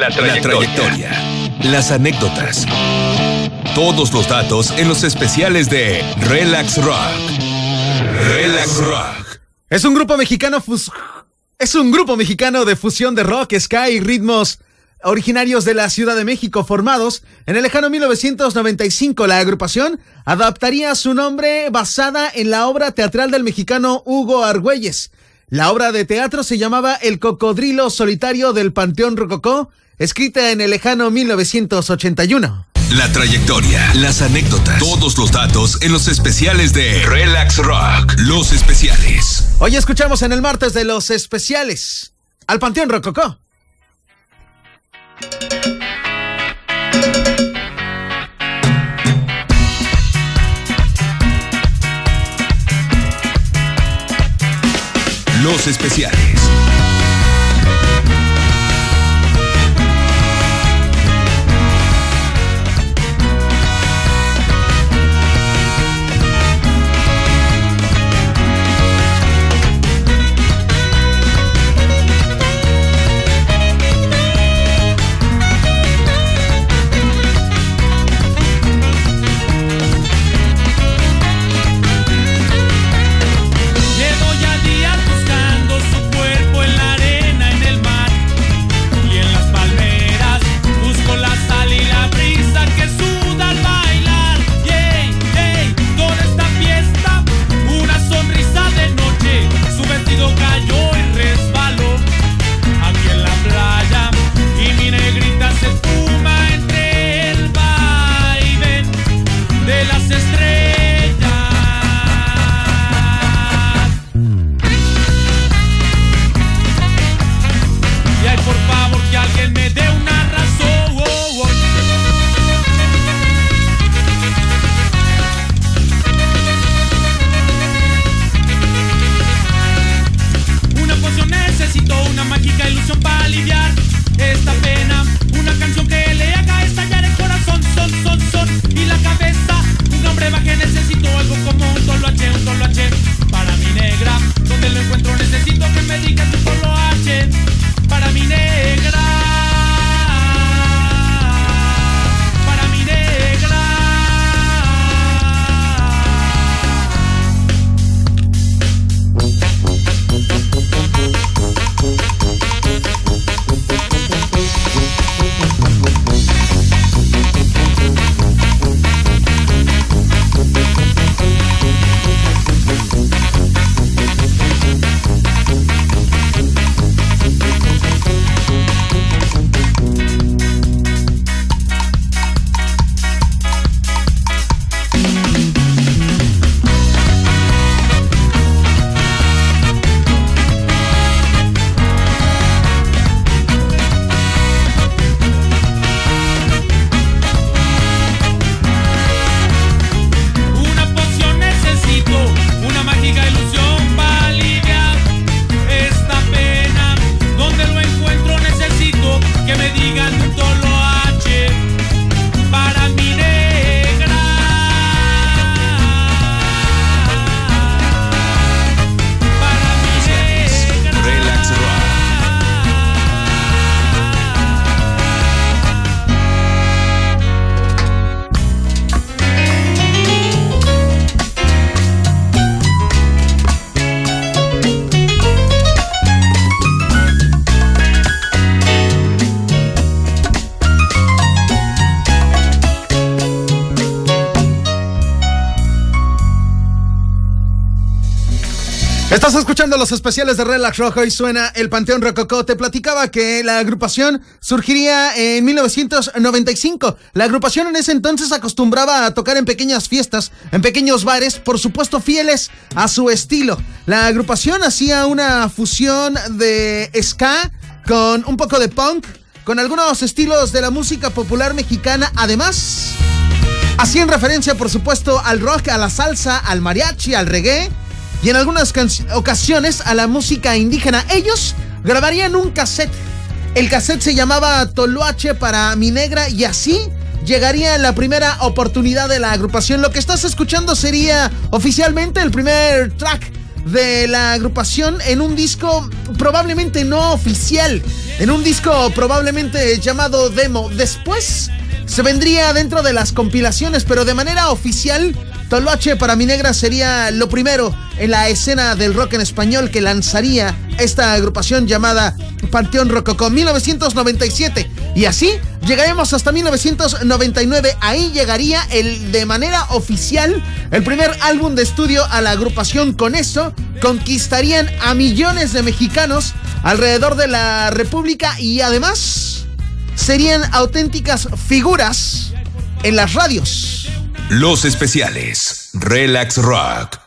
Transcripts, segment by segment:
La trayectoria. Las anécdotas. Todos los datos en los especiales de Relax Rock. Relax Rock. Es un grupo mexicano fus- es un grupo mexicano de fusión de rock, ska y ritmos originarios de la Ciudad de México formados en el lejano 1995. La agrupación adaptaría su nombre basada en la obra teatral del mexicano Hugo Argüelles. La obra de teatro se llamaba El cocodrilo solitario del Panteón Rococó, escrita en el lejano 1981. La trayectoria, las anécdotas, todos los datos en los especiales de Relax Rock. Los especiales. Hoy escuchamos en el martes de los especiales al Panteón Rococó. Los especiales. Estás escuchando los especiales de Relax Rojo y suena el Panteón Rococó. Te platicaba que la agrupación surgiría en 1995. La agrupación en ese entonces acostumbraba a tocar en pequeñas fiestas, en pequeños bares, por supuesto fieles a su estilo. La agrupación hacía una fusión de ska con un poco de punk, con algunos estilos de la música popular mexicana. Además, hacían referencia, por supuesto, al rock, a la salsa, al mariachi, al reggae y en algunas ocasiones a la música indígena. Ellos grabarían un cassette. El cassette se llamaba Toloache para mi negra y así llegaría la primera oportunidad de la agrupación. Lo que estás escuchando sería oficialmente el primer track de la agrupación en un disco probablemente no oficial. en un disco probablemente llamado demo. Después se vendría dentro de las compilaciones, pero de manera oficial, Toloache para mi negra sería lo primero en la escena del rock en español que lanzaría esta agrupación llamada Panteón Rococó 1997. Y así llegaremos hasta 1999. Ahí llegaría el de manera oficial el primer álbum de estudio a la agrupación. Con eso conquistarían a millones de mexicanos alrededor de la República y además serían auténticas figuras en las radios. Los especiales. Relax Rock.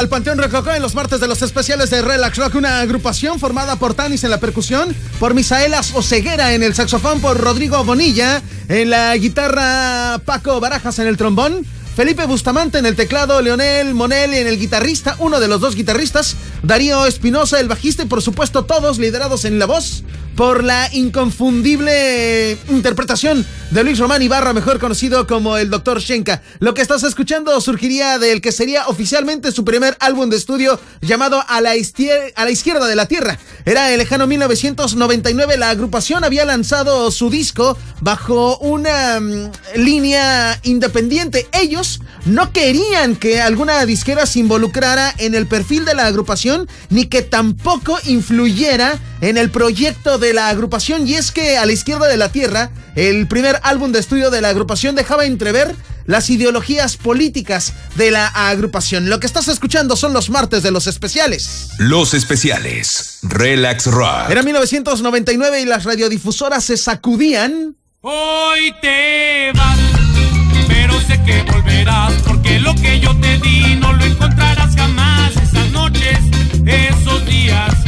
En los martes de los especiales de Relax Rock, una agrupación formada por Tanis en la percusión, por Misaelas Oceguera en el saxofón, por Rodrigo Bonilla en la guitarra, Paco Barajas en el trombón, Felipe Bustamante en el teclado, Leonel Monel en el guitarrista, uno de los dos guitarristas, Darío Espinosa el bajista y por supuesto todos liderados en la voz por la inconfundible interpretación de Luis Román Ibarra, mejor conocido como el Dr. Shenka. Lo que estás escuchando surgiría del que sería oficialmente su primer álbum de estudio llamado A la, a la izquierda de la Tierra. Era el lejano 1999, la agrupación había lanzado su disco bajo una mm, línea independiente. Ellos no querían que alguna disquera se involucrara en el perfil de la agrupación ni que tampoco influyera en el proyecto de la agrupación y es que a la izquierda de la Tierra, el primer álbum de estudio de la agrupación dejaba entrever las ideologías políticas de la agrupación. Lo que estás escuchando son los martes de los especiales. Los especiales. Relax Rock. Era 1999 y las radiodifusoras se sacudían. Hoy te vas, pero sé que volverás, porque lo que yo te di no lo encontrarás jamás. Esas noches, esos días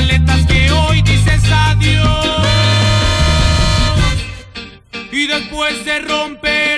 maletas, que hoy dices adiós. Y después de romper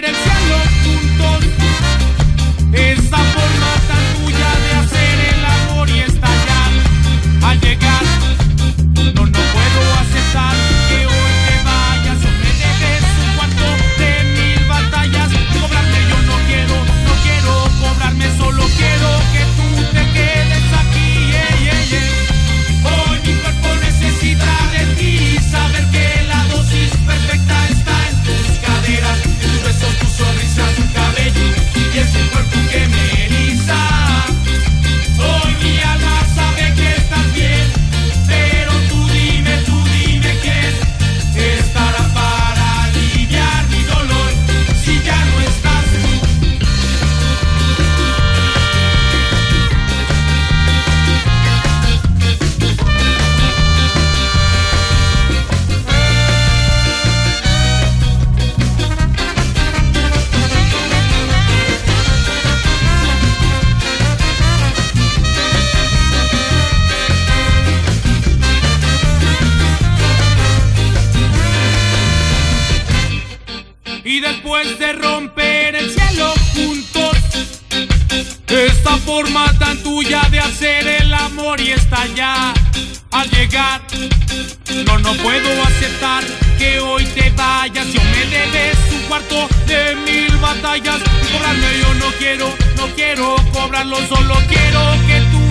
aceptar que hoy te vayas. Yo me debes un cuarto de mil batallas. Cobrarme yo no quiero, no quiero cobrarlo, solo quiero que tú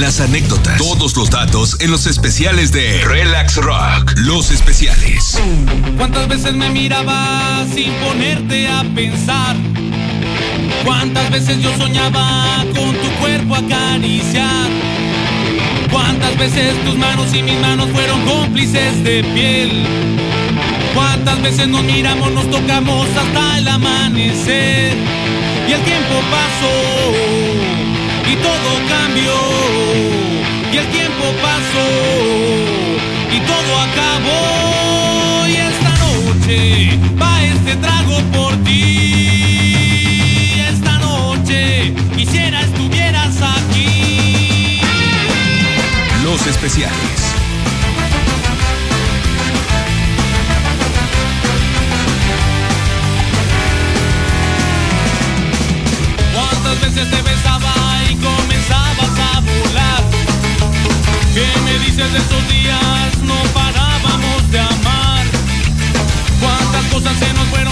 las anécdotas, todos los datos en los especiales de Relax Rock. Los especiales. ¿Cuántas veces me miraba sin ponerte a pensar? ¿Cuántas veces yo soñaba con tu cuerpo acariciar? ¿Cuántas veces tus manos y mis manos fueron cómplices de piel? ¿Cuántas veces nos miramos, nos tocamos hasta el amanecer? Y el tiempo pasó y todo cambió. Pasó y todo acabó. Y esta noche va este trago por ti. Esta noche quisiera estuvieras aquí. Los especiales. Dices de esos días? No parábamos de amar. ¿Cuántas cosas se nos fueron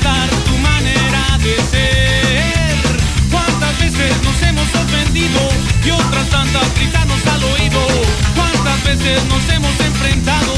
tu manera de ser? ¿Cuántas veces nos hemos ofendido y otras tantas gritarnos al oído? ¿Cuántas veces nos hemos enfrentado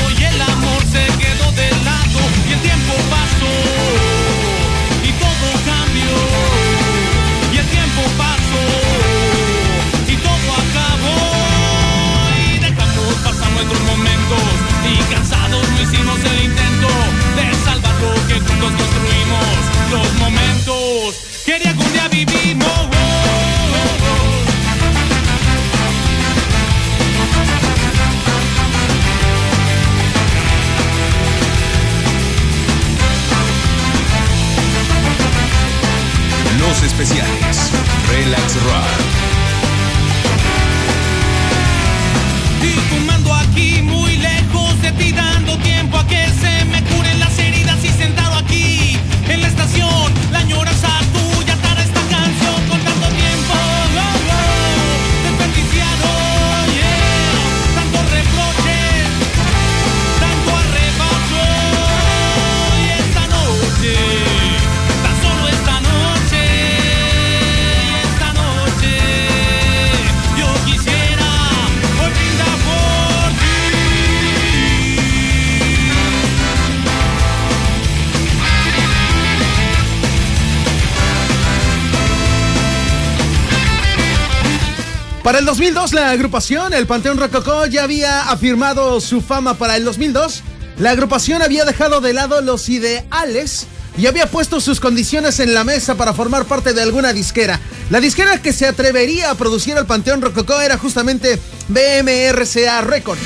Para el 2002, la agrupación, el Panteón Rococó, ya había afirmado su fama para el 2002. La agrupación había dejado de lado los ideales y había puesto sus condiciones en la mesa para formar parte de alguna disquera. La disquera que se atrevería a producir al Panteón Rococó era justamente BMRCA Records.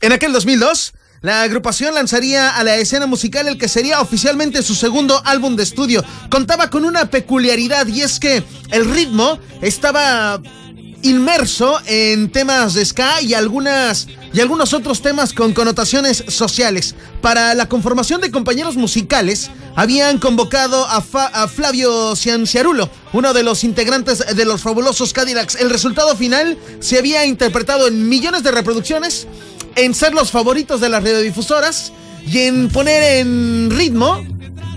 En aquel 2002, la agrupación lanzaría a la escena musical el que sería oficialmente su segundo álbum de estudio. Contaba con una peculiaridad y es que el ritmo estaba inmerso en temas de ska y algunas y algunos otros temas con connotaciones sociales. Para la conformación de compañeros musicales, habían convocado a, Flavio Cianciarulo, uno de los integrantes de los fabulosos Cadillacs. El resultado final se había interpretado en millones de reproducciones, en ser los favoritos de las radiodifusoras y en poner en ritmo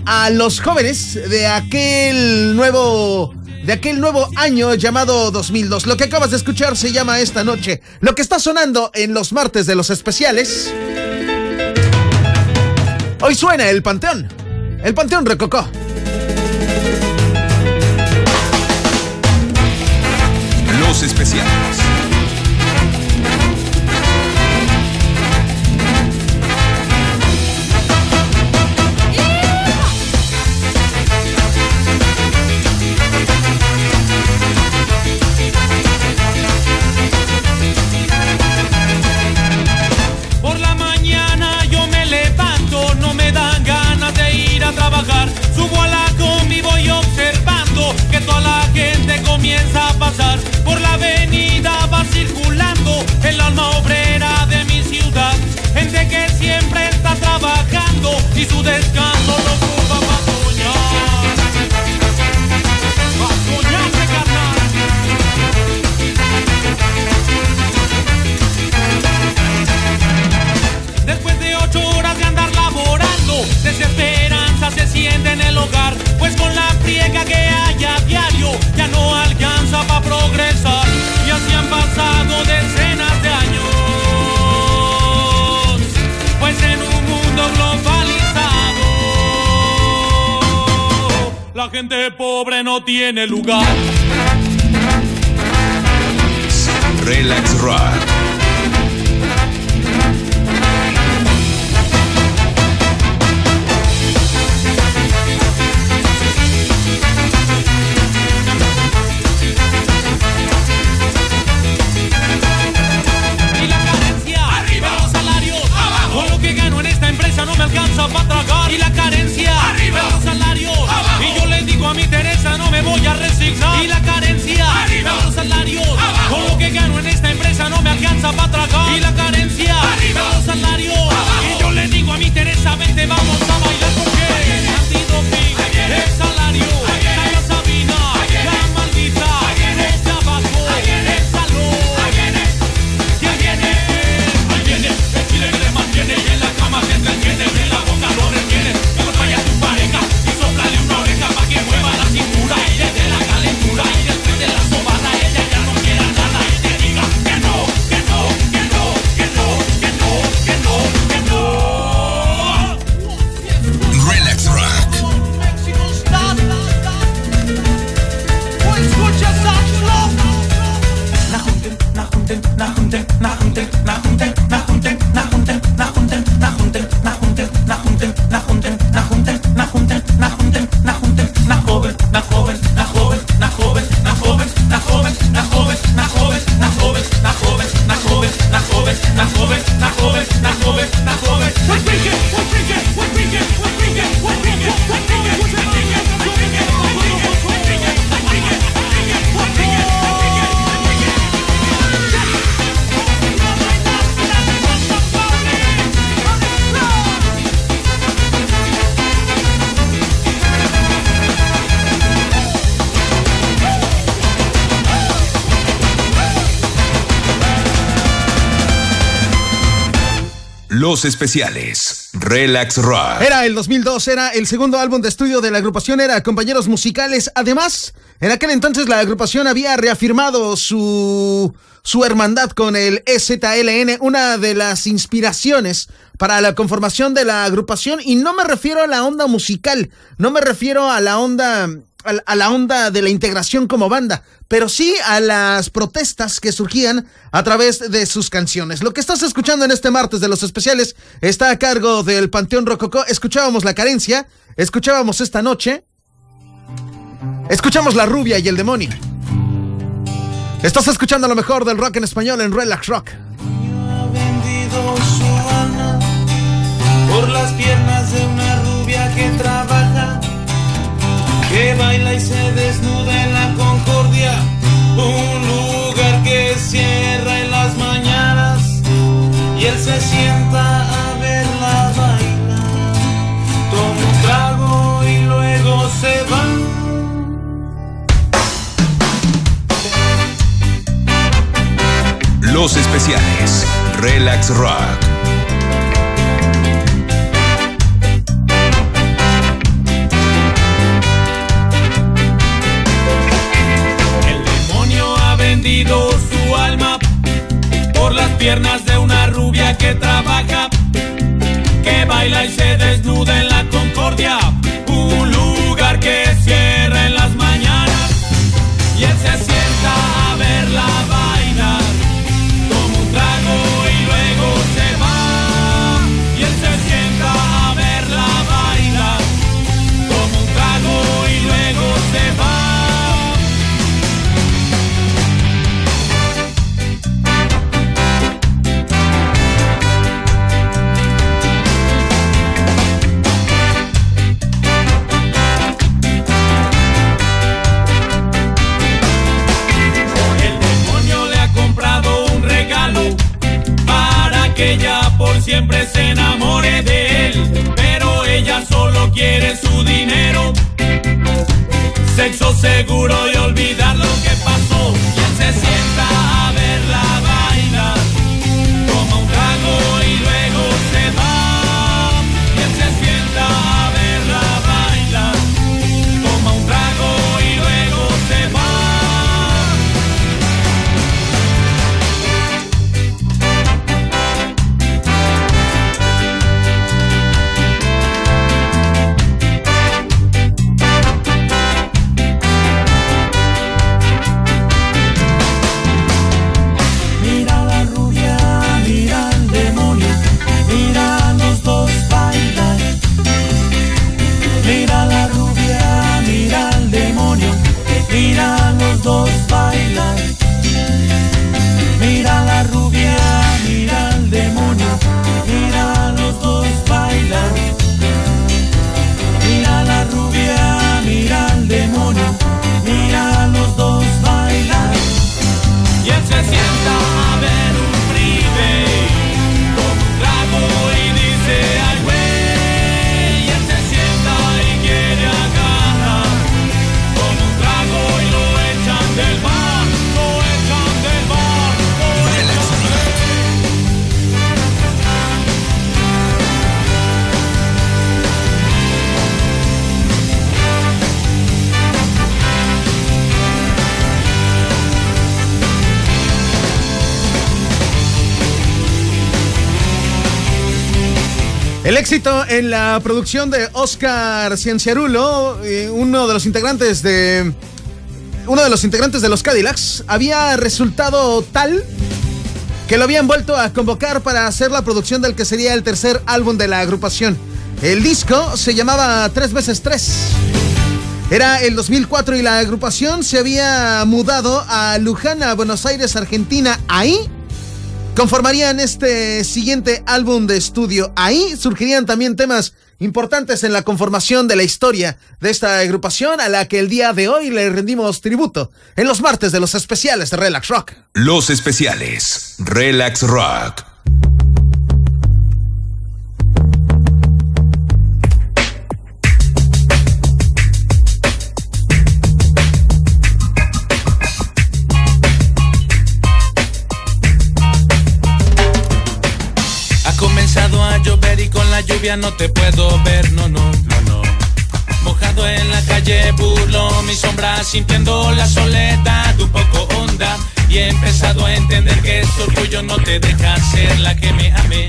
a los jóvenes de aquel nuevo de aquel nuevo año llamado 2002. Lo que acabas de escuchar se llama Esta Noche. Lo que está sonando en los martes de los especiales. Hoy suena el Panteón. El Panteón Recocó. Lugar. What we get, what we get, what we get, what we get, what we get, what. Los especiales. Relax Rock. Era el 2002, era el segundo álbum de estudio de la agrupación, era Compañeros Musicales. Además, en aquel entonces la agrupación había reafirmado su, su hermandad con el EZLN, una de las inspiraciones para la conformación de la agrupación. Y no me refiero a la onda musical, no me refiero a la onda a la- onda de la integración como banda, pero sí a las protestas que surgían a través de sus canciones. Lo que estás escuchando en este martes de los especiales está a cargo del Panteón Rococó. Escuchábamos La Carencia, escuchábamos Esta Noche, escuchamos La Rubia y el Demonio. Estás escuchando lo mejor del rock en español en Relax Rock. por las piernas de una rubia que trabaja, que baila y se desnuda en la concordia, un lugar que cierra en las mañanas y él se sienta a verla bailar, toma un trago y luego se va. Los especiales. Relax Rock. siempre se enamore de él, pero ella solo quiere su dinero, sexo seguro y olvidar lo que El éxito en la producción de Oscar Cienciarulo, eh, uno de los integrantes de uno de los integrantes de los Cadillacs, había resultado tal que lo habían vuelto a convocar para hacer la producción del que sería el tercer álbum de la agrupación. El disco se llamaba Tres veces Tres. Era el 2004 y la agrupación se había mudado a Luján, a Buenos Aires, Argentina. Ahí conformarían este siguiente álbum de estudio. Ahí surgirían también temas importantes en la conformación de la historia de esta agrupación a la que el día de hoy le rendimos tributo en los martes de los especiales de Relax Rock. Los especiales. Relax Rock. Comenzado a llover y con la lluvia no te puedo ver, no, no, no, no. Mojado en la calle burlo mi sombra sintiendo la soledad un poco honda y he empezado a entender que este orgullo no te deja ser la que me ame,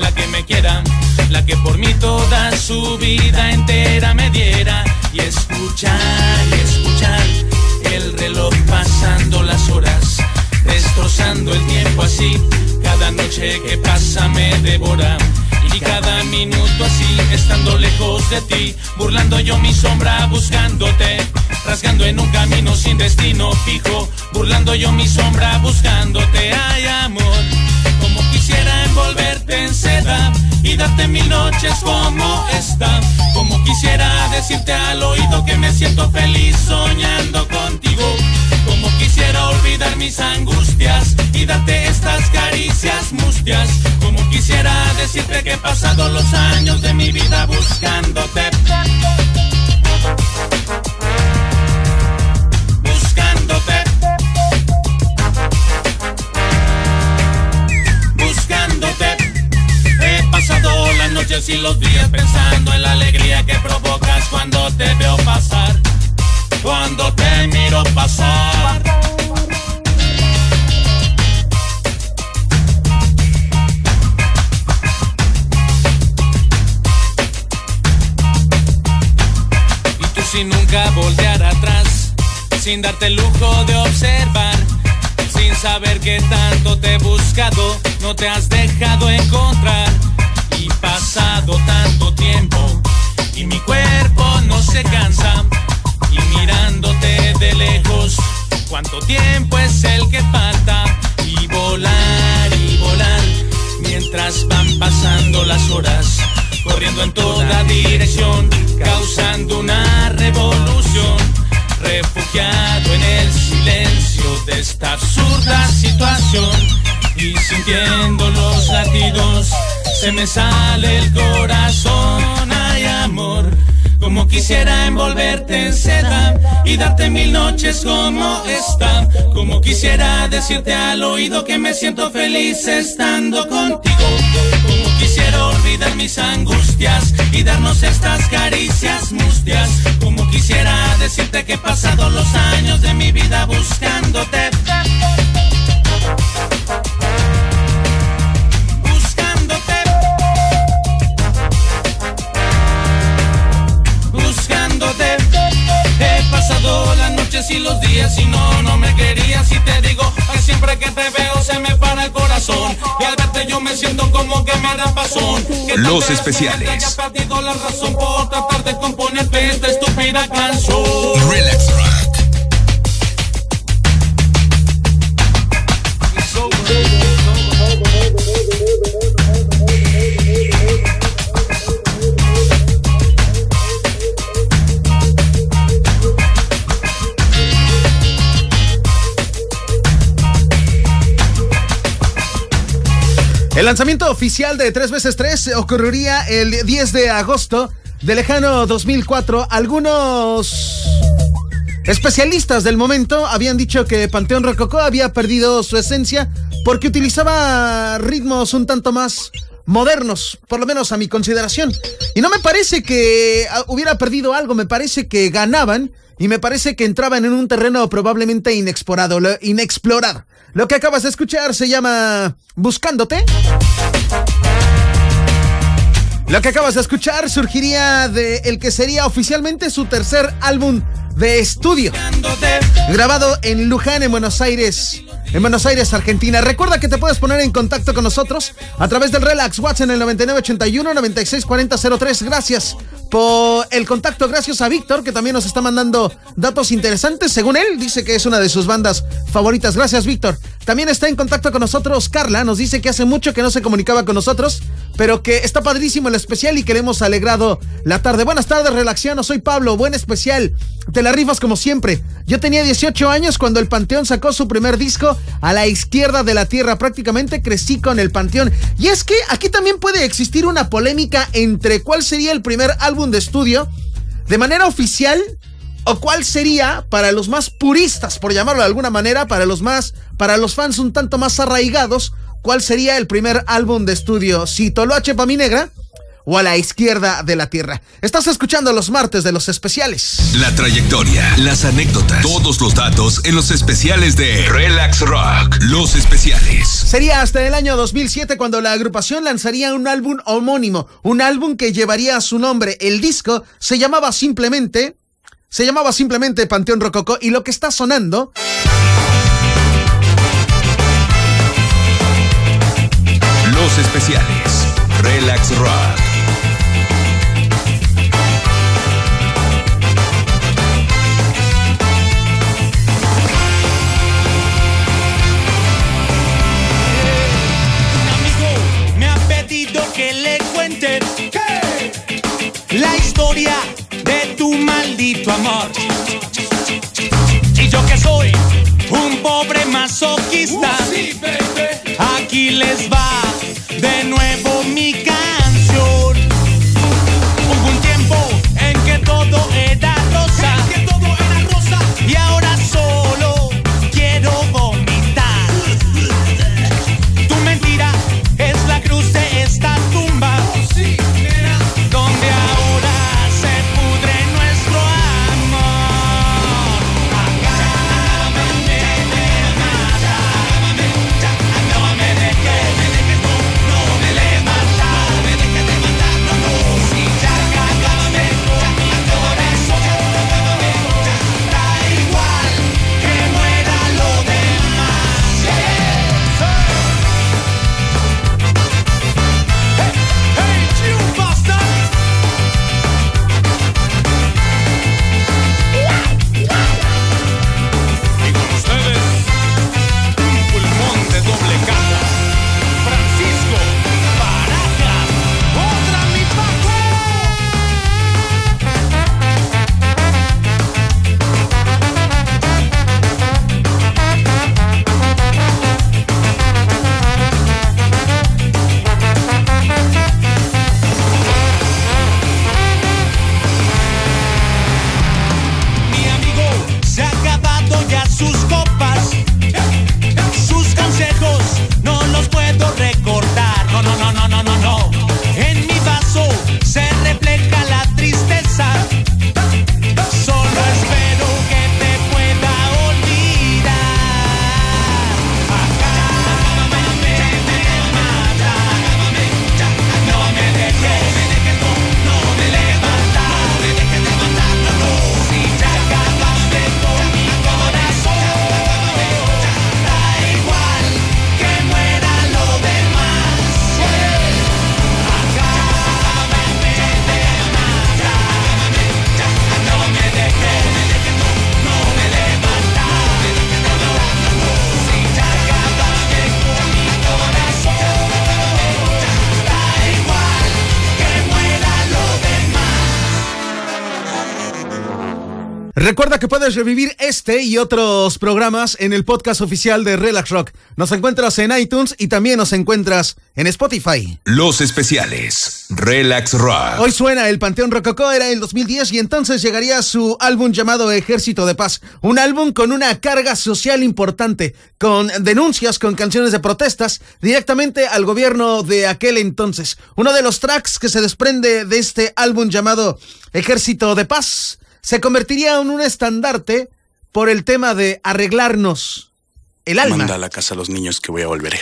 la que me quiera, la que por mí toda su vida entera me diera y escuchar y escuchar el reloj pasando las horas destrozando el tiempo así. Cada noche que pasa me devora. Y cada minuto así, estando lejos de ti, burlando yo mi sombra, buscándote, rasgando en un camino sin destino fijo, burlando yo mi sombra, buscándote, ay amor, envolverte en seda y darte mil noches como esta, como quisiera decirte al oído que me siento feliz soñando contigo, como quisiera olvidar mis angustias y darte estas caricias mustias. Como quisiera decirte que he pasado los años de mi vida buscándote. Noches y los días pensando en la alegría que provocas cuando te veo pasar. Cuando te miro pasar. Y tú sin nunca voltear atrás, sin darte el lujo de observar, sin saber que tanto te he buscado, no te has dejado encontrar. Pasado tanto tiempo, y mi cuerpo no se cansa, y mirándote de lejos, cuánto tiempo es el que falta, y volar y volar, mientras van pasando las horas, corriendo en toda dirección, causando una revolución, refugiado en el silencio de esta absurda situación, y sintiendo los latidos, se me sale el corazón, ay amor, como quisiera envolverte en seda y darte mil noches como esta. Como quisiera decirte al oído que me siento feliz estando contigo. Como quisiera olvidar mis angustias y darnos estas caricias mustias. Como quisiera decirte que he pasado los años de mi vida buscándote. Siento como que me da pasón. Los especiales. perdido la razón por tratar de componerte esta estúpida canción. Relax Rock El lanzamiento oficial de 3x3 ocurriría el 10 de agosto de lejano 2004. Algunos especialistas del momento habían dicho que Panteón Rococó había perdido su esencia porque utilizaba ritmos un tanto más modernos, por lo menos a mi consideración. Y no me parece que hubiera perdido algo, me parece que ganaban y me parece que entraban en un terreno probablemente inexplorado, inexplorado. Lo que acabas de escuchar se llama Buscándote. Lo que acabas de escuchar surgiría de el que sería oficialmente su tercer álbum de estudio, grabado en Luján, en Buenos Aires, en Buenos Aires, Argentina. Recuerda que te puedes poner en contacto con nosotros a través del Relax WhatsApp en el 9981 964003. Gracias por el contacto. Gracias a Víctor, que también nos está mandando datos interesantes. Según él, dice que es una de sus bandas favoritas. Gracias, Víctor. También está en contacto con nosotros Carla. Nos dice que hace mucho que no se comunicaba con nosotros, pero que está padrísimo el especial y que le hemos alegrado la tarde. Buenas tardes, Relaxiano. Soy Pablo. Buen especial. Te la rifas como siempre. Yo tenía 18 años cuando el Panteón sacó su primer disco a la izquierda de la tierra. Prácticamente crecí con el Panteón. Y es que aquí también puede existir una polémica entre cuál sería el primer álbum de estudio de manera oficial o cuál sería para los más puristas, por llamarlo de alguna manera, para los más, para los fans un tanto más arraigados, cuál sería el primer álbum de estudio, si Toloache pa' mi negra o a la izquierda de la Tierra. Estás escuchando los martes de los especiales. La trayectoria, las anécdotas, todos los datos en los especiales de Relax Rock. Los especiales. Sería hasta el año 2007 cuando la agrupación lanzaría un álbum homónimo, un álbum que llevaría su nombre. El disco se llamaba simplemente se llamaba simplemente Panteón Rococó y lo que está sonando especiales. Relax Rock. Recuerda que puedes revivir este y otros programas en el podcast oficial de Relax Rock. Nos encuentras en iTunes y también nos encuentras en Spotify. Los especiales. Relax Rock. Hoy suena el Panteón Rococó, era el 2010 y entonces llegaría su álbum llamado Ejército de Paz. Un álbum con una carga social importante, con denuncias, con canciones de protestas directamente al gobierno de aquel entonces. Uno de los tracks que se desprende de este álbum llamado Ejército de Paz se convertiría en un estandarte por el tema de arreglarnos el alma. Manda a la casa a los niños que voy a volver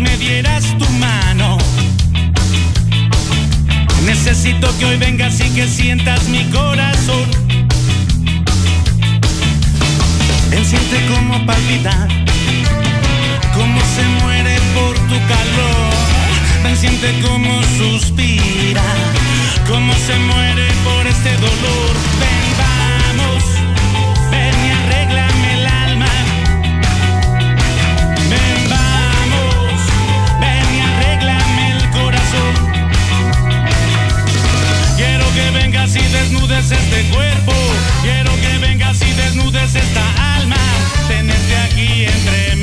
me dieras tu mano. Necesito que hoy vengas y que sientas mi corazón. Ven, siente como palpita, cómo se muere por tu calor. Ven, siente como suspira, cómo se muere por este dolor. Ven, vamos, vengas y desnudes este cuerpo. Quiero que vengas y desnudes esta alma. Tenerte aquí entre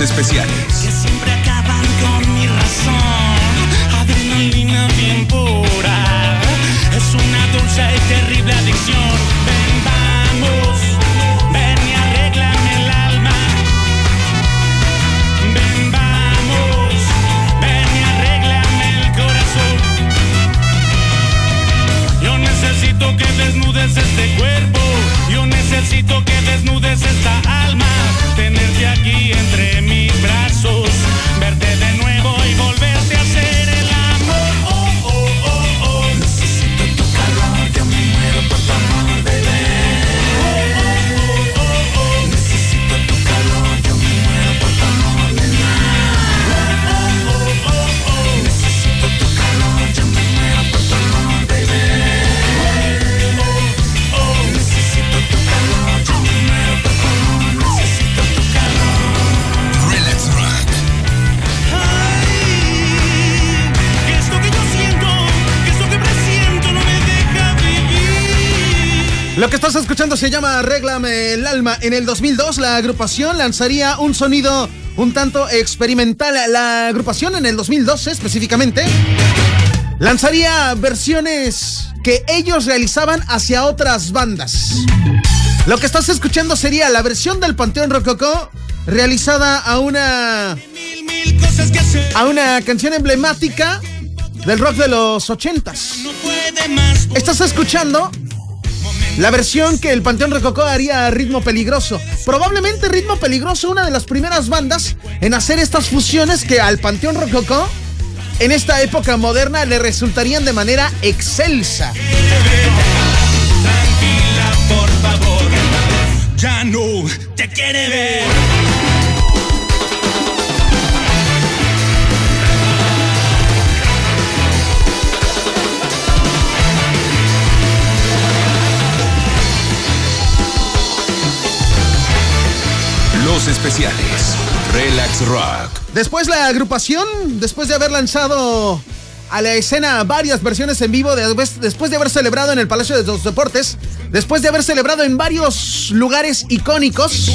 especiales. Lo que estás escuchando se llama Arréglame el alma. En el 2002 la agrupación lanzaría un sonido un tanto experimental. La agrupación en el 2012 específicamente lanzaría versiones que ellos realizaban hacia otras bandas. Lo que estás escuchando sería la versión del Panteón Rococó realizada a una a una canción emblemática del rock de los ochentas. Estás escuchando la versión que el Panteón Rococó haría a Ritmo Peligroso. Probablemente Ritmo Peligroso, una de las primeras bandas en hacer estas fusiones que al Panteón Rococó en esta época moderna le resultarían de manera excelsa. Tranquila, por favor. Ya no te quiere ver. Los especiales. Relax Rock. Después la agrupación, después de haber lanzado a la escena varias versiones en vivo, después de haber celebrado en el Palacio de los Deportes, después de haber celebrado en varios lugares icónicos,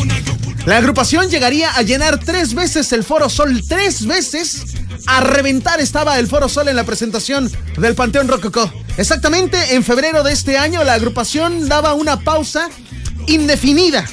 la agrupación llegaría a llenar tres veces el Foro Sol, tres veces. A reventar estaba el Foro Sol en la presentación del Panteón Rococó. Exactamente en febrero de este año la agrupación daba una pausa indefinida.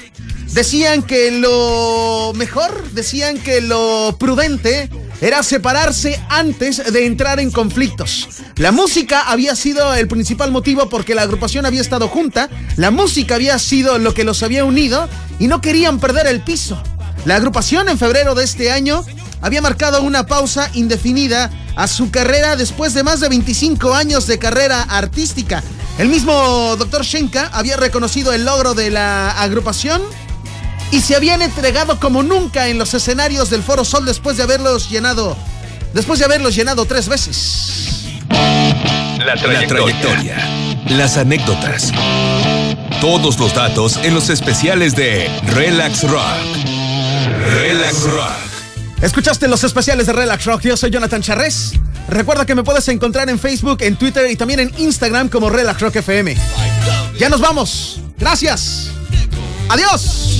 Decían que lo mejor, decían que lo prudente era separarse antes de entrar en conflictos. La música había sido el principal motivo porque la agrupación había estado junta, la música había sido lo que los había unido y no querían perder el piso. La agrupación en febrero de este año había marcado una pausa indefinida a su carrera después de más de 25 años de carrera artística. El mismo Dr. Shenka había reconocido el logro de la agrupación y se habían entregado como nunca en los escenarios del Foro Sol después de haberlos llenado, después de haberlos llenado tres veces. La trayectoria, las anécdotas, todos los datos en los especiales de Relax Rock. Relax Rock. Escuchaste los especiales de Relax Rock. Yo soy Jonathan Charres. Recuerda que me puedes encontrar en Facebook, en Twitter y también en Instagram como Relax Rock FM. Ya nos vamos. Gracias. Adiós.